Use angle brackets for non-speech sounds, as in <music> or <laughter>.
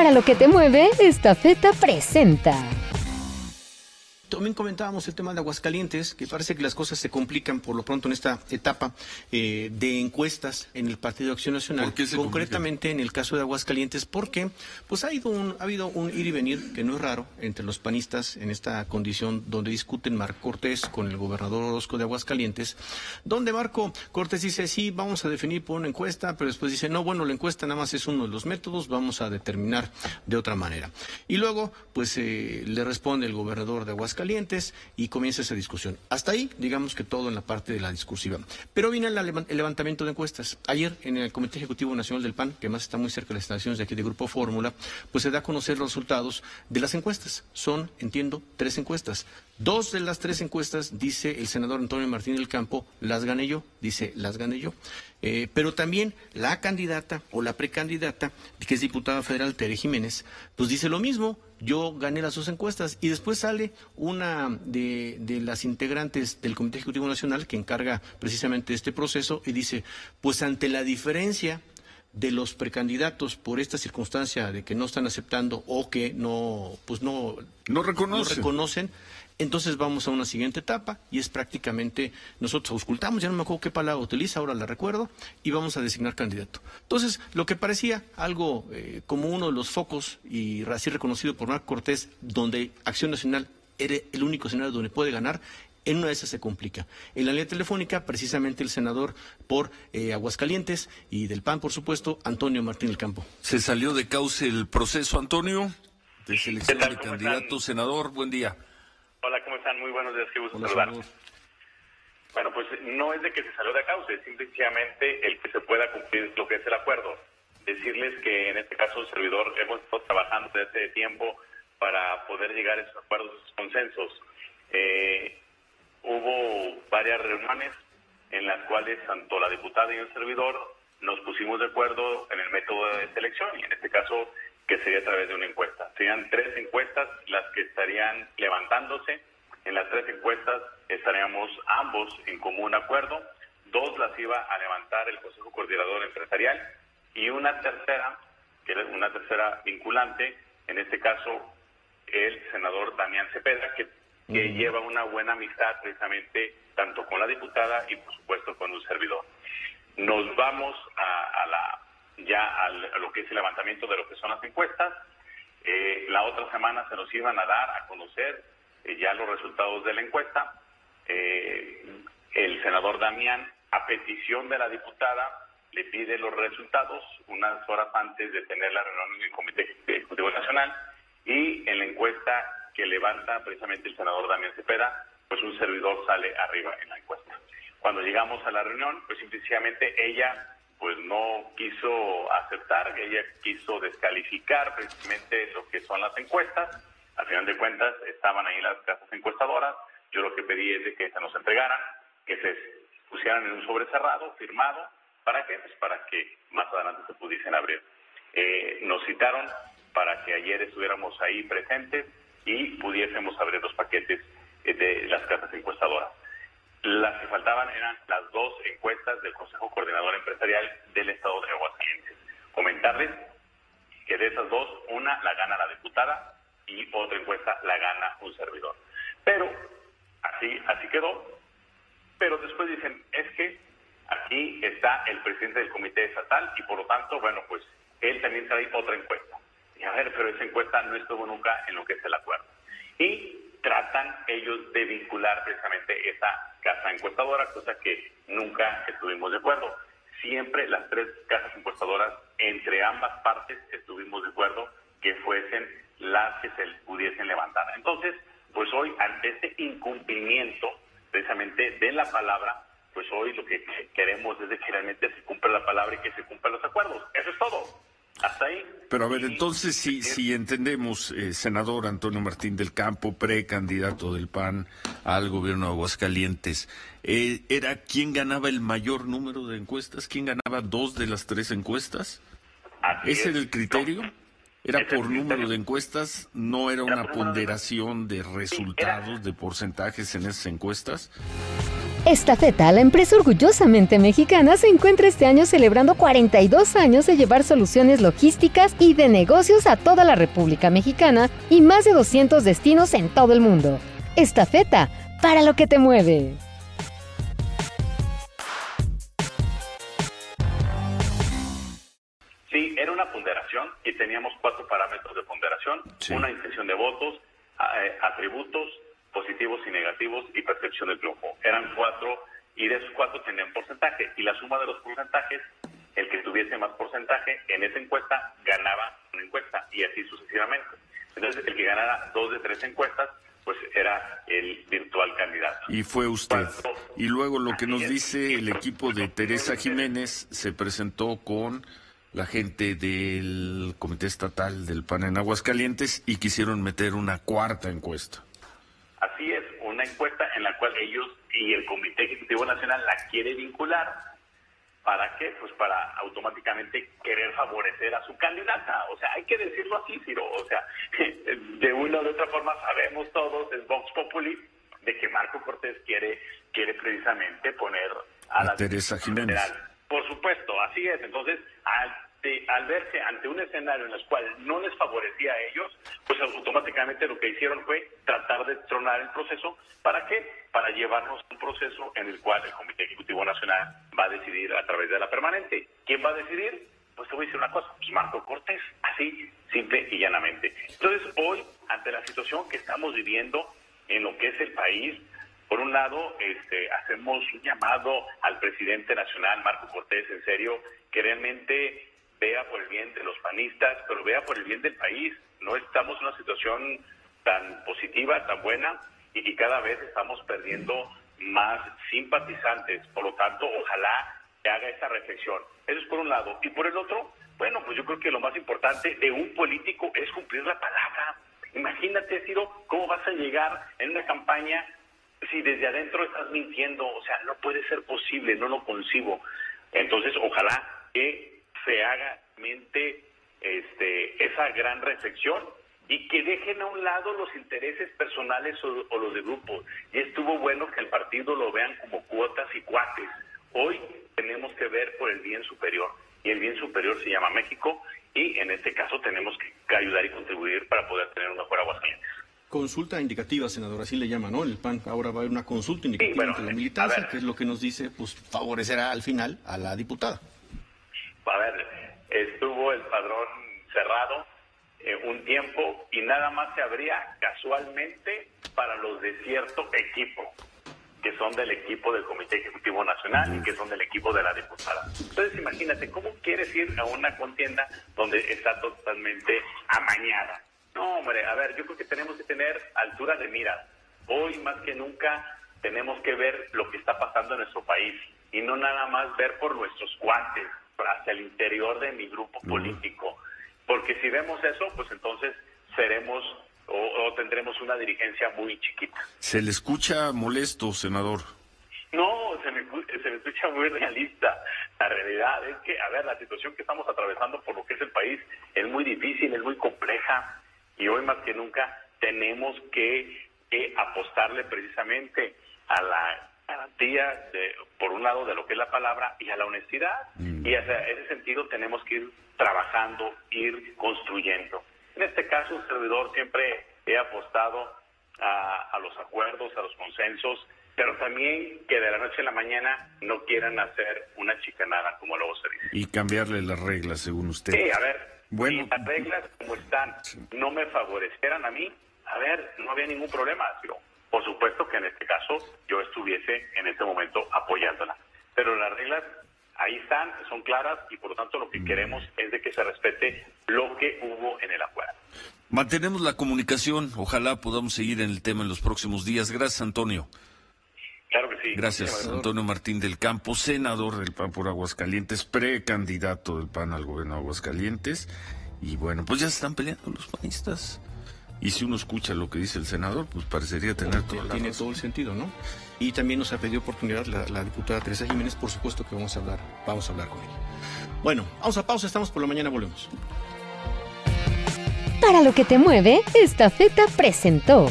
Para lo que te mueve, esta feta presenta. También comentábamos el tema de Aguascalientes, que parece que las cosas se complican por lo pronto en esta etapa eh, de encuestas en el Partido de Acción Nacional. concretamente en el caso de Aguascalientes, porque pues ha, habido un, ha habido un ir y venir que no es raro entre los panistas en esta condición donde discuten Marco Cortés con el gobernador Orozco de Aguascalientes, donde Marco Cortés dice, sí, vamos a definir por una encuesta, pero después dice, no, bueno, la encuesta nada más es uno de los métodos, vamos a determinar de otra manera. Y luego, pues eh, le responde el gobernador de Aguascalientes, calientes y comienza esa discusión. Hasta ahí, digamos que todo en la parte de la discursiva. Pero viene el levantamiento de encuestas. Ayer, en el Comité Ejecutivo Nacional del PAN, que más está muy cerca de las instalaciones de aquí de Grupo Fórmula, pues se da a conocer los resultados de las encuestas. Son, entiendo, tres encuestas. Dos de las tres encuestas, dice el senador Antonio Martín del Campo, las gané yo, dice, las gané yo. Eh, pero también la candidata o la precandidata, que es diputada federal, Tere Jiménez, pues dice lo mismo, yo gané las dos encuestas. Y después sale una de, de, las integrantes del Comité Ejecutivo Nacional que encarga precisamente este proceso y dice, pues ante la diferencia de los precandidatos por esta circunstancia de que no están aceptando o que no, pues no, no, reconocen entonces vamos a una siguiente etapa y es prácticamente nosotros auscultamos, ya no me acuerdo qué palabra utiliza, ahora la recuerdo, y vamos a designar candidato. Entonces, lo que parecía algo eh, como uno de los focos y así reconocido por Marco Cortés, donde Acción Nacional era el único escenario donde puede ganar, en una de esas se complica. En la línea telefónica, precisamente el senador por eh, Aguascalientes y del PAN, por supuesto, Antonio Martín del Campo. ¿Se salió de cauce el proceso, Antonio? De selección de candidato, senador, buen día. Hola, ¿cómo están? Muy buenos días, qué gusto saludarlos. Bueno, pues no es de que se salió de causa, es simplemente el que se pueda cumplir lo que es el acuerdo. Decirles que en este caso el servidor hemos estado trabajando desde ese tiempo para poder llegar a esos acuerdos, esos consensos. Eh, hubo varias reuniones en las cuales tanto la diputada y el servidor nos pusimos de acuerdo en el método de selección y en este caso que sería a través de una encuesta. Serían tres encuestas las que estarían levantándose. En las tres encuestas estaríamos ambos en común acuerdo. Dos las iba a levantar el Consejo Coordinador Empresarial y una tercera, que era una tercera vinculante, en este caso el senador Damián Cepeda, que, que lleva una buena amistad precisamente tanto con la diputada y por supuesto con un servidor. Nos vamos a la ya a lo que es el levantamiento de lo que son las encuestas. Eh, la otra semana se nos iban a dar a conocer eh, ya los resultados de la encuesta. Eh, el senador Damián, a petición de la diputada, le pide los resultados unas horas antes de tener la reunión en el Comité Ejecutivo Nacional y en la encuesta que levanta precisamente el senador Damián Cepeda, pues un servidor sale arriba en la encuesta. Cuando llegamos a la reunión, pues simplemente ella pues no quiso aceptar, ella quiso descalificar precisamente lo que son las encuestas. Al final de cuentas estaban ahí las casas encuestadoras. Yo lo que pedí es de que se nos entregaran, que se pusieran en un sobre cerrado, firmado. ¿Para qué? Pues para que más adelante se pudiesen abrir. Eh, nos citaron para que ayer estuviéramos ahí presentes y pudiésemos abrir los paquetes eh, de las casas encuestadoras. Las que faltaban eran las dos encuestas del Consejo Coordinador Empresarial del Estado de Aguascalientes. Comentarles que de esas dos, una la gana la diputada y otra encuesta la gana un servidor. Pero así, así quedó. Pero después dicen, es que aquí está el presidente del comité estatal y por lo tanto, bueno, pues él también trae otra encuesta. Y a ver, pero esa encuesta no estuvo nunca en lo que es el acuerdo. Y tratan ellos de vincular precisamente esa casa encuestadora, cosa que nunca estuvimos de acuerdo. Siempre las tres casas encuestadoras, entre ambas partes, estuvimos de acuerdo que fuesen las que se pudiesen levantar. Entonces, pues hoy, ante este incumplimiento precisamente de la palabra, pues hoy lo que queremos es que realmente se cumpla la palabra y que se cumplan los acuerdos. Eso es todo. Hasta ahí. Pero a ver, entonces, si, si entendemos, eh, senador Antonio Martín del Campo, precandidato del PAN al gobierno de Aguascalientes, eh, ¿era quién ganaba el mayor número de encuestas? ¿Quién ganaba dos de las tres encuestas? ¿Ese era el criterio? ¿Era por número de encuestas? ¿No era una ponderación de resultados, de porcentajes en esas encuestas? Estafeta, la empresa orgullosamente mexicana, se encuentra este año celebrando 42 años de llevar soluciones logísticas y de negocios a toda la República Mexicana y más de 200 destinos en todo el mundo. Estafeta, para lo que te mueve. Sí, era una ponderación y teníamos cuatro parámetros de ponderación, una intención de votos, eh, atributos, positivos y negativos y percepción del triunfo. Eran cuatro y de esos cuatro tenían porcentaje y la suma de los porcentajes, el que tuviese más porcentaje en esa encuesta ganaba una encuesta y así sucesivamente. Entonces el que ganara dos de tres encuestas pues era el virtual candidato. Y fue usted. y luego lo que nos dice el equipo de Teresa Jiménez se presentó con la gente del Comité Estatal del PAN en Aguascalientes y quisieron meter una cuarta encuesta. Una encuesta en la cual ellos y el Comité Ejecutivo Nacional la quiere vincular. ¿Para qué? Pues para automáticamente querer favorecer a su candidata. O sea, hay que decirlo así, Ciro. O sea, <laughs> de una u otra forma sabemos todos, es Vox Populi, de que Marco Cortés quiere, quiere precisamente poner a, la Teresa Jiménez. Por supuesto, así es. Entonces, al al verse ante un escenario en el cual no les favorecía a ellos, pues automáticamente lo que hicieron fue tratar de tronar el proceso. ¿Para qué? Para llevarnos un proceso en el cual el Comité Ejecutivo Nacional va a decidir a través de la permanente. ¿Quién va a decidir? Pues te voy a decir una cosa, pues Marco Cortés, así, simple y llanamente. Entonces, hoy, ante la situación que estamos viviendo en lo que es el país, por un lado, este, hacemos un llamado al presidente nacional, Marco Cortés, en serio, que realmente vea por el bien de los panistas, pero vea por el bien del país. No estamos en una situación tan positiva, tan buena, y que cada vez estamos perdiendo más simpatizantes. Por lo tanto, ojalá que haga esa reflexión. Eso es por un lado. Y por el otro, bueno, pues yo creo que lo más importante de un político es cumplir la palabra. Imagínate, Ciro, cómo vas a llegar en una campaña si desde adentro estás mintiendo. O sea, no puede ser posible, no lo concibo. Entonces, ojalá que se haga mente este, esa gran reflexión y que dejen a un lado los intereses personales o, los de grupo. Y estuvo bueno que el partido lo vean como cuotas y cuates. Hoy tenemos que ver por el bien superior y el bien superior se llama México y en este caso tenemos que, ayudar y contribuir para poder tener una mejor Aguascalientes. Consulta indicativa, senador, así le llama, ¿no? El PAN ahora va a haber una consulta indicativa entre la militancia, que es lo que nos dice, pues favorecerá al final a la diputada a ver, estuvo el padrón cerrado eh, un tiempo y nada más se abría casualmente para los de cierto equipo, que son del equipo del Comité Ejecutivo Nacional y que son del equipo de la diputada. Entonces imagínate, ¿cómo quieres ir a una contienda donde está totalmente amañada? No, hombre, a ver, yo creo que tenemos que tener altura de mira. Hoy más que nunca tenemos que ver lo que está pasando en nuestro país y no nada más ver por nuestros guantes, hacia el interior de mi grupo político. Porque si vemos eso, pues entonces seremos o, tendremos una dirigencia muy chiquita. ¿Se le escucha molesto, senador? No, se me, se me escucha muy realista. La realidad es que, a ver, la situación que estamos atravesando por lo que es el país es muy difícil, es muy compleja y hoy más que nunca tenemos que, que apostarle precisamente a la garantía, de, por un lado, de lo que es la palabra y a la honestidad. Mm. Y hacia ese sentido tenemos que ir trabajando, ir construyendo. En este caso, un servidor siempre he apostado a, los acuerdos, a los consensos, pero también que de la noche a la mañana no quieran hacer una chicanada, como luego se dice. Y cambiarle las reglas, según usted. Sí, a ver, bueno. si las reglas como están no me favorecieran a mí, a ver, no había ningún problema. Pero por supuesto que en este caso yo estuviese en este momento apoyándola. Pero las reglas ahí están, son claras y por lo tanto lo que mm. queremos es de que se respete lo que hubo en el acuerdo. Mantenemos la comunicación, ojalá podamos seguir en el tema en los próximos días. Gracias, Antonio. Claro que sí. Gracias, Antonio Martín del Campo, senador del PAN por Aguascalientes, precandidato del PAN al gobierno de Aguascalientes. Y bueno, pues ya se están peleando los panistas. Y si uno escucha lo que dice el senador, pues parecería tener todo Tiene todo el sentido, ¿no? Y también nos ha pedido oportunidad la, diputada Teresa Jiménez, por supuesto que vamos a hablar, vamos a hablar con ella. Bueno, vamos a pausa, estamos por la mañana, volvemos. Para lo que te mueve, esta feta presentó.